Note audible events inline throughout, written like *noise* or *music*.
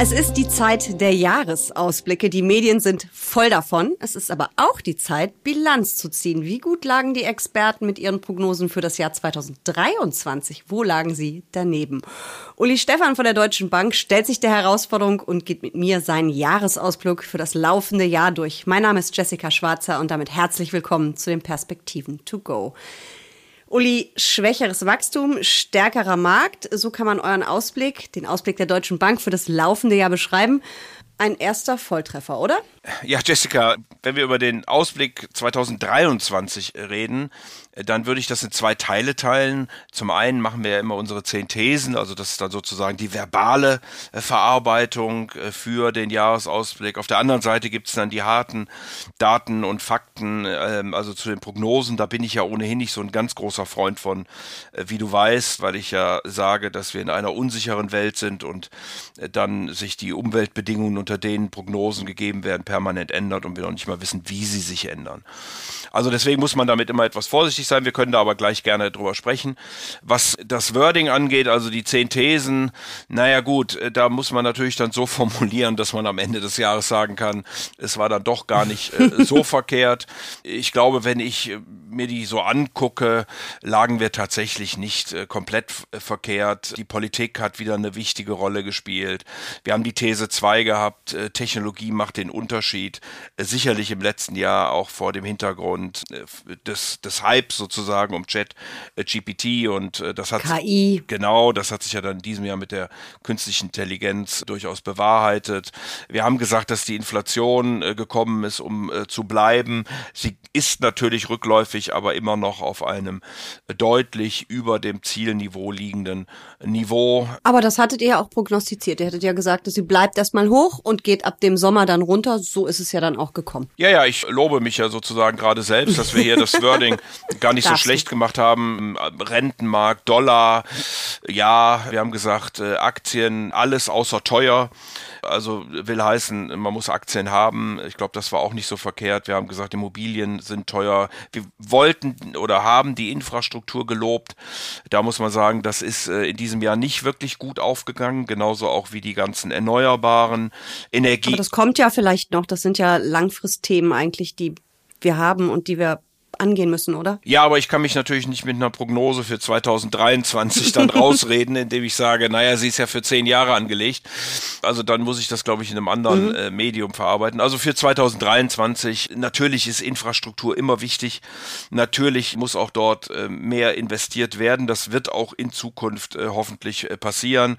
Es ist die Zeit der Jahresausblicke. Die Medien sind voll davon. Es ist aber auch die Zeit, Bilanz zu ziehen. Wie gut lagen die Experten mit ihren Prognosen für das Jahr 2023? Wo lagen sie daneben? Uli Stefan von der Deutschen Bank stellt sich der Herausforderung und geht mit mir seinen Jahresausblick für das laufende Jahr durch. Mein Name ist Jessica Schwarzer und damit herzlich willkommen zu den Perspektiven to go. Uli, schwächeres Wachstum, stärkerer Markt, so kann man euren Ausblick, den Ausblick der Deutschen Bank für das laufende Jahr beschreiben. Ein erster Volltreffer, oder? Ja, Jessica, wenn wir über den Ausblick 2023 reden, dann würde ich das in zwei Teile teilen. Zum einen machen wir ja immer unsere zehn Thesen, also das ist dann sozusagen die verbale äh, Verarbeitung äh, für den Jahresausblick. Auf der anderen Seite gibt es dann die harten Daten und Fakten, ähm, also zu den Prognosen. Da bin ich ja ohnehin nicht so ein ganz großer Freund von, äh, wie du weißt, weil ich ja sage, dass wir in einer unsicheren Welt sind und dann sich die Umweltbedingungen, unter denen Prognosen gegeben werden, permanent ändert und wir noch nicht mal wissen, wie sie sich ändern. Also deswegen muss man damit immer etwas vorsichtig sein. Wir können da aber gleich gerne drüber sprechen. Was das Wording angeht, also die zehn Thesen, naja gut, äh, da muss man natürlich dann so *laughs* formulieren, dass man am Ende des Jahres sagen kann, es war dann doch gar nicht äh, so *laughs* verkehrt. Ich glaube, wenn ich äh, mir die so angucke, lagen wir tatsächlich nicht äh, komplett äh, verkehrt. Die Politik hat wieder eine wichtige Rolle gespielt. Wir haben die These 2 gehabt, äh, Technologie macht den Unterschied. sicherlich im letzten Jahr auch vor dem Hintergrund des, des Hypes sozusagen um Chat GPT und das hat KI. Genau, das hat sich ja dann in diesem Jahr mit der künstlichen Intelligenz durchaus bewahrheitet. Wir haben gesagt, dass die Inflation gekommen ist, um zu bleiben. Sie ist natürlich rückläufig, aber immer noch auf einem deutlich über dem Zielniveau liegenden Niveau. Aber das hattet ihr ja auch prognostiziert. Ihr hättet ja gesagt, sie bleibt erstmal hoch und geht ab dem Sommer dann runter. So ist es ja dann auch gekommen. Ja, ja, ich lobe mich ja sozusagen gerade selbst, dass wir hier das *laughs* Wording gar nicht so schlecht gemacht haben. Rentenmarkt, Dollar, ja, wir haben gesagt, äh, Aktien, alles außer teuer. Also will heißen, man muss Aktien haben. Ich glaube, das war auch nicht so verkehrt. Wir haben gesagt, Immobilien sind teuer. Wir wollten oder haben die Infrastruktur gelobt. Da muss man sagen, das ist äh, in diesem Jahr nicht wirklich gut aufgegangen, genauso auch wie die ganzen erneuerbaren Energien. Aber das kommt ja vielleicht noch. Das sind ja Langfristthemen eigentlich, die wir haben und die wir angehen müssen, oder? Ja, aber ich kann mich natürlich nicht mit einer Prognose für 2023 dann *laughs* rausreden, indem ich sage, naja, sie ist ja für zehn Jahre angelegt. Also dann muss ich das, glaube ich, in einem anderen mhm. äh, Medium verarbeiten. Also für 2023, natürlich ist Infrastruktur immer wichtig. Natürlich muss auch dort äh, mehr investiert werden. Das wird auch in Zukunft äh, hoffentlich äh, passieren.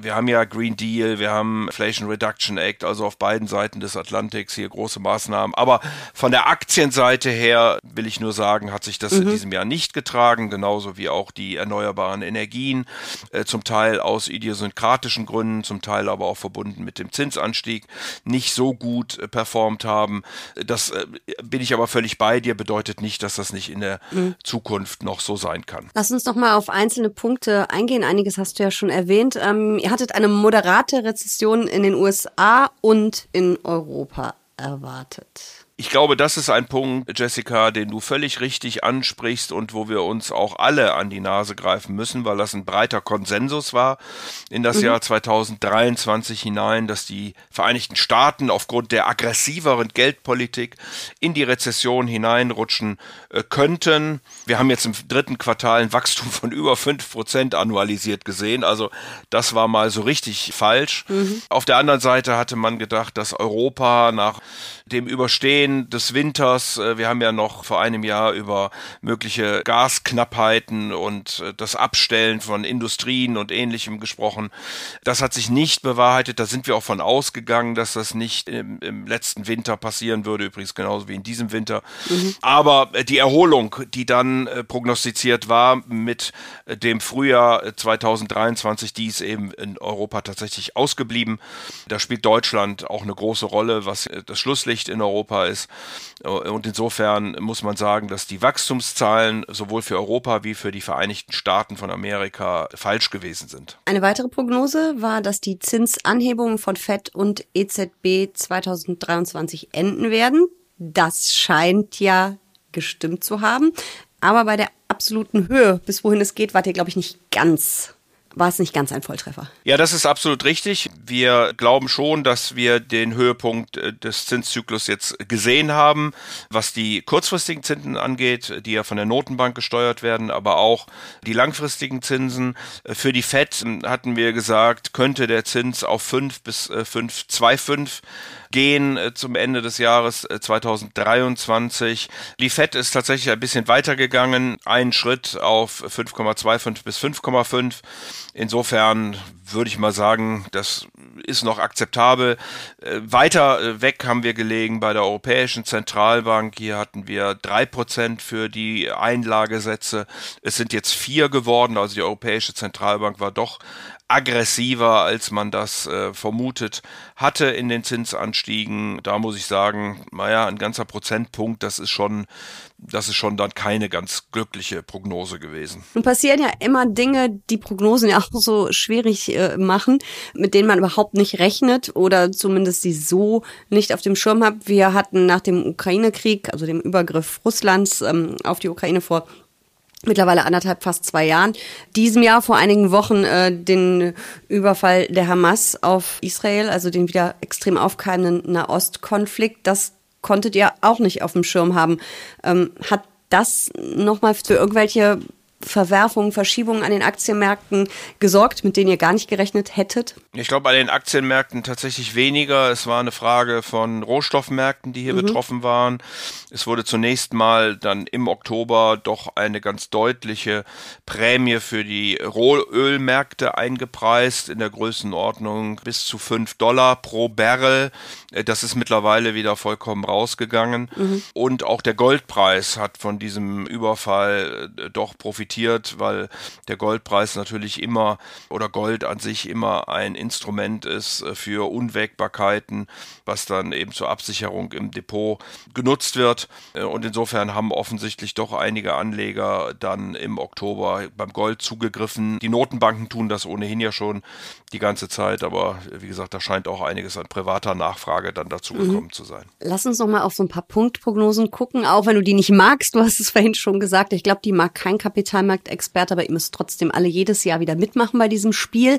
Wir haben ja Green Deal, wir haben Inflation Reduction Act, also auf beiden Seiten des Atlantiks hier große Maßnahmen. Aber von der Aktienseite her will ich nur sagen, hat sich das mhm. in diesem Jahr nicht getragen, genauso wie auch die erneuerbaren Energien, äh, zum Teil aus idiosynkratischen Gründen, zum Teil aber auch verbunden mit dem Zinsanstieg, nicht so gut äh, performt haben. Das äh, bin ich aber völlig bei dir, bedeutet nicht, dass das nicht in der mhm. Zukunft noch so sein kann. Lass uns noch mal auf einzelne Punkte eingehen. Einiges hast du ja schon erwähnt. Ähm, ihr hattet eine moderate Rezession in den USA und in Europa erwartet. Ich glaube, das ist ein Punkt, Jessica, den du völlig richtig ansprichst und wo wir uns auch alle an die Nase greifen müssen, weil das ein breiter Konsensus war in das mhm. Jahr 2023 hinein, dass die Vereinigten Staaten aufgrund der aggressiveren Geldpolitik in die Rezession hineinrutschen äh, könnten. Wir haben jetzt im dritten Quartal ein Wachstum von über fünf Prozent annualisiert gesehen. Also das war mal so richtig falsch. Mhm. Auf der anderen Seite hatte man gedacht, dass Europa nach dem Überstehen des Winters, äh, wir haben ja noch vor einem Jahr über mögliche Gasknappheiten und äh, das Abstellen von Industrien und ähnlichem gesprochen. Das hat sich nicht bewahrheitet. Da sind wir auch von ausgegangen, dass das nicht im, im letzten Winter passieren würde, übrigens genauso wie in diesem Winter. Mhm. Aber äh, die Erholung, die dann prognostiziert war mit dem Frühjahr 2023, die ist eben in Europa tatsächlich ausgeblieben. Da spielt Deutschland auch eine große Rolle, was das Schlusslicht in Europa ist. Und insofern muss man sagen, dass die Wachstumszahlen sowohl für Europa wie für die Vereinigten Staaten von Amerika falsch gewesen sind. Eine weitere Prognose war, dass die Zinsanhebungen von FED und EZB 2023 enden werden. Das scheint ja gestimmt zu haben. Aber bei der absoluten Höhe, bis wohin es geht, wart ihr, glaube ich, nicht ganz war es nicht ganz ein Volltreffer. Ja, das ist absolut richtig. Wir glauben schon, dass wir den Höhepunkt äh, des Zinszyklus jetzt gesehen haben, was die kurzfristigen Zinsen angeht, die ja von der Notenbank gesteuert werden, aber auch die langfristigen Zinsen. Äh, für die FED hm, hatten wir gesagt, könnte der Zins auf 5 bis 5,25 äh, gehen zum Ende des Jahres 2023. Äh, Die FED ist tatsächlich ein bisschen weitergegangen, einen Schritt auf 5,25 bis 5,5. Insofern würde ich mal sagen, das ist noch akzeptabel. Äh, weiter weg haben wir gelegen bei der Europäischen Zentralbank. Hier hatten wir drei Prozent für die Einlagesätze. Es sind jetzt vier geworden. Also die Europäische Zentralbank war doch aggressiver, als man das äh, vermutet hatte in den Zinsanstiegen. Da muss ich sagen, naja, ein ganzer Prozentpunkt, das ist schon, das ist schon dann keine ganz glückliche Prognose gewesen. Nun passieren ja immer Dinge, die Prognosen ja auch so schwierig äh, machen, mit denen man überhaupt nicht rechnet oder zumindest sie so nicht auf dem Schirm hat. Wir hatten nach dem Ukraine-Krieg, also dem Übergriff Russlands ähm, auf die Ukraine vor mittlerweile anderthalb, fast zwei Jahren. Diesem Jahr vor einigen Wochen äh, den Überfall der Hamas auf Israel, also den wieder extrem aufkeimenden Nahostkonflikt. Das konntet ihr auch nicht auf dem Schirm haben. Ähm, hat das nochmal für irgendwelche Verwerfungen, Verschiebungen an den Aktienmärkten gesorgt, mit denen ihr gar nicht gerechnet hättet? Ich glaube, an den Aktienmärkten tatsächlich weniger. Es war eine Frage von Rohstoffmärkten, die hier mhm. betroffen waren. Es wurde zunächst mal dann im Oktober doch eine ganz deutliche Prämie für die Rohölmärkte eingepreist in der Größenordnung bis zu 5 Dollar pro Barrel. Äh, das ist mittlerweile wieder vollkommen rausgegangen. Mhm. Und auch der Goldpreis hat von diesem Überfall äh, doch profitiert profitiert, weil der Goldpreis natürlich immer oder Gold an sich immer ein Instrument ist äh, für Unwägbarkeiten, was dann eben zur Absicherung im Depot genutzt wird. Äh, und insofern haben offensichtlich doch einige Anleger dann im Oktober beim Gold zugegriffen. Die Notenbanken tun das ohnehin ja schon die ganze Zeit, aber wie gesagt, da scheint auch einiges an privater Nachfrage dann dazu mhm. gekommen zu sein. Lass uns noch mal auf so ein paar Punktprognosen gucken, auch wenn du die nicht magst. Du hast es vorhin schon gesagt. Ich glaube, die mag kein Kapital Kapitalmarktexperte, aber ihr müsst trotzdem alle jedes Jahr wieder mitmachen bei diesem Spiel.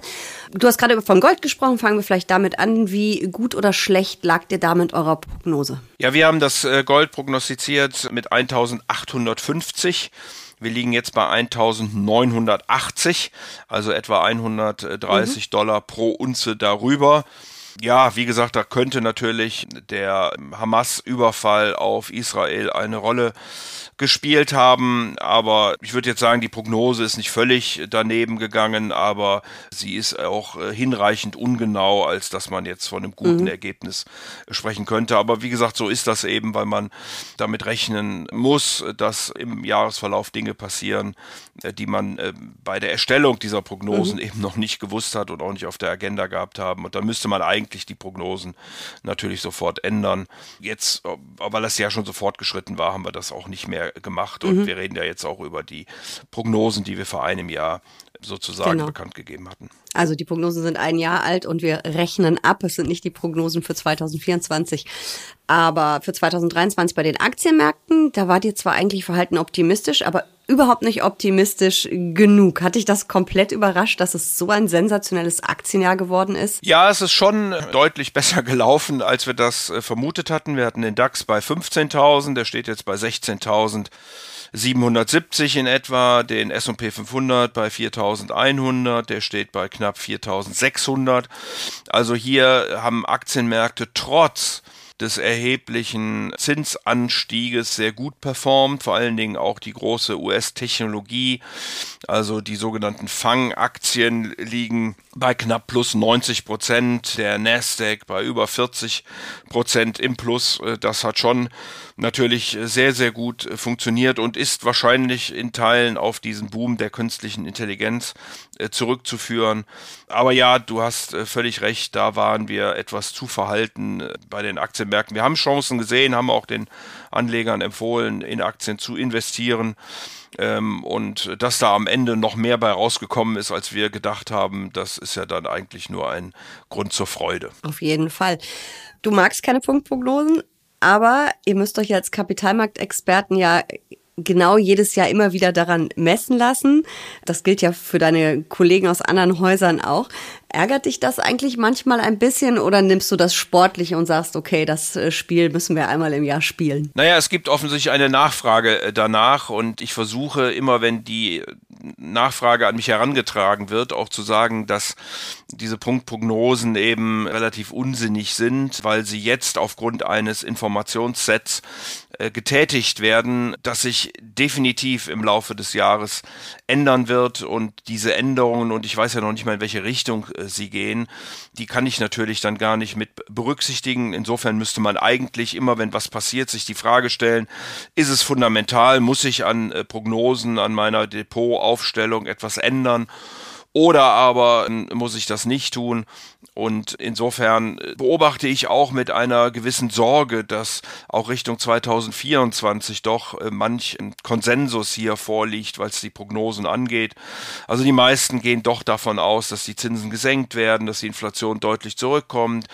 Du hast gerade von Gold gesprochen, fangen wir vielleicht damit an. Wie gut oder schlecht lag ihr da mit eurer Prognose? Ja, wir haben das äh, Gold prognostiziert mit 1850. Wir liegen jetzt bei 1980, also etwa 130 mhm. Dollar pro Unze darüber. Ja, wie gesagt, da könnte natürlich der Hamas-Überfall auf Israel eine Rolle gespielt haben. Aber ich würde jetzt sagen, die Prognose ist nicht völlig daneben gegangen, aber sie ist auch äh, hinreichend ungenau, als dass man jetzt von einem guten mhm. Ergebnis sprechen könnte. Aber wie gesagt, so ist das eben, weil man damit rechnen muss, dass im Jahresverlauf Dinge passieren, äh, die man äh, bei der Erstellung dieser Prognosen mhm. eben noch nicht gewusst hat und auch nicht auf der Agenda gehabt haben. Und da müsste man eigentlich die Prognosen natürlich sofort ändern. Jetzt, weil das ja schon so fortgeschritten war, haben wir das auch nicht mehr gemacht. Und mhm. wir reden ja jetzt auch über die Prognosen, die wir vor einem Jahr sozusagen genau. bekannt gegeben hatten. Also die Prognosen sind ein Jahr alt und wir rechnen ab. Es sind nicht die Prognosen für 2024. Aber für 2023 bei den Aktienmärkten, da wart ihr zwar eigentlich verhalten optimistisch, aber überhaupt nicht optimistisch genug. Hat dich das komplett überrascht, dass es so ein sensationelles Aktienjahr geworden ist? Ja, es ist schon deutlich *laughs* besser gelaufen, als wir das äh, vermutet hatten. Wir hatten den DAX bei 15.000, der steht jetzt bei 16.000. 770 in etwa, den S&P 500 bei 4100, der steht bei knapp 4600. Also hier haben Aktienmärkte trotz des erheblichen Zinsanstieges sehr gut performt, vor allen Dingen auch die große US-Technologie, also die sogenannten Fang-Aktien liegen bei knapp plus 90 Prozent, der Nasdaq bei über 40 Prozent im Plus. Äh, das hat schon natürlich sehr, sehr gut funktioniert und ist wahrscheinlich in Teilen auf diesen Boom der künstlichen Intelligenz äh, zurückzuführen. Aber ja, du hast äh, völlig recht, da waren wir etwas zu verhalten bei den Aktienmärkten. Wir haben Chancen gesehen, haben auch den Anlegern empfohlen, in Aktien zu investieren. Ähm, und dass da am Ende noch mehr bei rausgekommen ist, als wir gedacht haben, das ist ja dann eigentlich nur ein Grund zur Freude. Auf jeden Fall. Du magst keine Punktprognosen, Aber ihr müsst euch als Kapitalmarktexperten ja genau jedes Jahr immer wieder daran messen lassen. Das gilt ja für deine Kollegen aus anderen Häusern auch. Ärgert dich das eigentlich manchmal ein bisschen oder nimmst du das sportlich und sagst, okay, das äh, Spiel müssen wir einmal im Jahr spielen? Naja, es gibt offensichtlich eine Nachfrage äh, danach und ich versuche immer, wenn die Nachfrage an mich herangetragen wird, auch zu sagen, dass diese Punktprognosen eben relativ unsinnig sind, weil sie jetzt aufgrund eines Informationssets äh, getätigt werden, das sich definitiv im Laufe des Jahres ändern wird und diese Änderungen, und ich weiß ja noch nicht mal, in welche Richtung äh, sie gehen, die kann ich natürlich dann gar nicht mit berücksichtigen. Insofern müsste man eigentlich immer, wenn was passiert, sich die Frage stellen, ist es fundamental, muss ich an äh, Prognosen, an meiner Depotaufstellung etwas ändern? Oder aber muss ich das nicht tun? Und insofern äh, beobachte ich auch mit einer gewissen Sorge, dass auch Richtung 2024 doch äh, manch Konsensus hier vorliegt, was die Prognosen angeht. Also die meisten gehen doch davon aus, dass die Zinsen gesenkt werden, dass die Inflation deutlich zurückkommt,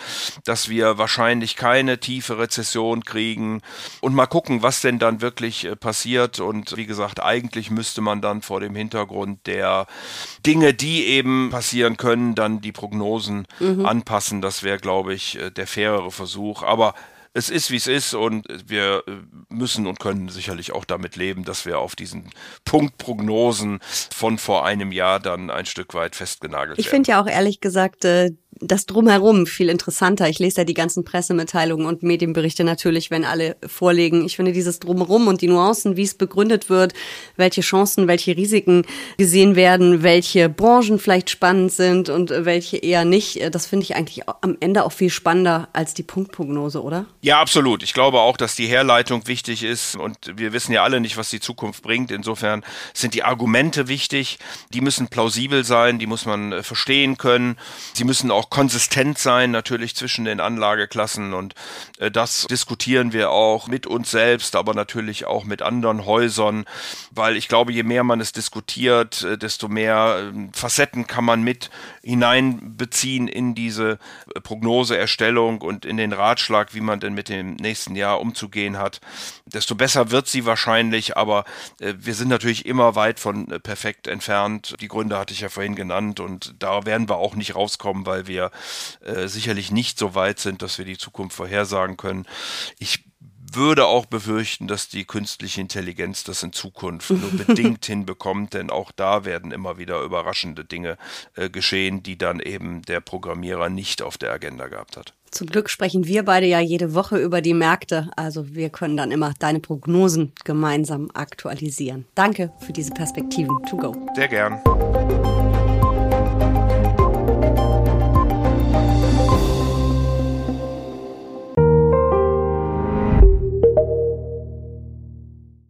dass wir wahrscheinlich keine tiefe Rezession kriegen und mal gucken, was denn dann wirklich äh, passiert. Und wie gesagt, eigentlich müsste man dann vor dem Hintergrund der Dinge, die eben passieren können, dann die Prognosen mhm. anpassen. Das wäre, glaube ich, äh, der fairere Versuch. Aber es ist, wie es ist und wir äh, müssen und können sicherlich auch damit leben, dass wir auf diesen Punktprognosen von vor einem Jahr dann ein Stück weit festgenagelt ich werden. Ich finde ja auch ehrlich gesagt, äh, das drumherum viel interessanter. Ich lese ja die ganzen Pressemitteilungen und Medienberichte natürlich, wenn alle vorlegen. Ich finde dieses drumherum und die Nuancen, wie es begründet wird, welche Chancen, welche Risiken gesehen werden, welche Branchen vielleicht spannend sind und welche eher nicht, das finde ich eigentlich am Ende auch viel spannender als die Punktprognose, oder? Ja, absolut. Ich glaube auch, dass die Herleitung wichtig ist und wir wissen ja alle nicht, was die Zukunft bringt. Insofern sind die Argumente wichtig. Die müssen plausibel sein, die muss man äh, verstehen können. Sie müssen auch konsistent sein, natürlich zwischen den Anlageklassen und äh, das diskutieren wir auch mit uns selbst, aber natürlich auch mit anderen Häusern, weil ich glaube, je mehr man es diskutiert, äh, desto mehr äh, Facetten kann man mit hineinbeziehen in diese äh, Prognoseerstellung und in den Ratschlag, wie man denn mit dem nächsten Jahr umzugehen hat. Desto besser wird sie wahrscheinlich, aber äh, wir sind natürlich immer weit von äh, perfekt entfernt. Die Gründe hatte ich ja vorhin genannt und da werden wir auch nicht rauskommen, weil wir wir äh, sicherlich nicht so weit sind, dass wir die Zukunft vorhersagen können. Ich würde auch befürchten, dass die künstliche Intelligenz das in Zukunft nur *laughs* bedingt hinbekommt, denn auch da werden immer wieder überraschende Dinge äh, geschehen, die dann eben der Programmierer nicht auf der Agenda gehabt hat. Zum Glück sprechen wir beide ja jede Woche über die Märkte, also wir können dann immer deine Prognosen gemeinsam aktualisieren. Danke für diese Perspektiven. To go. Sehr gern.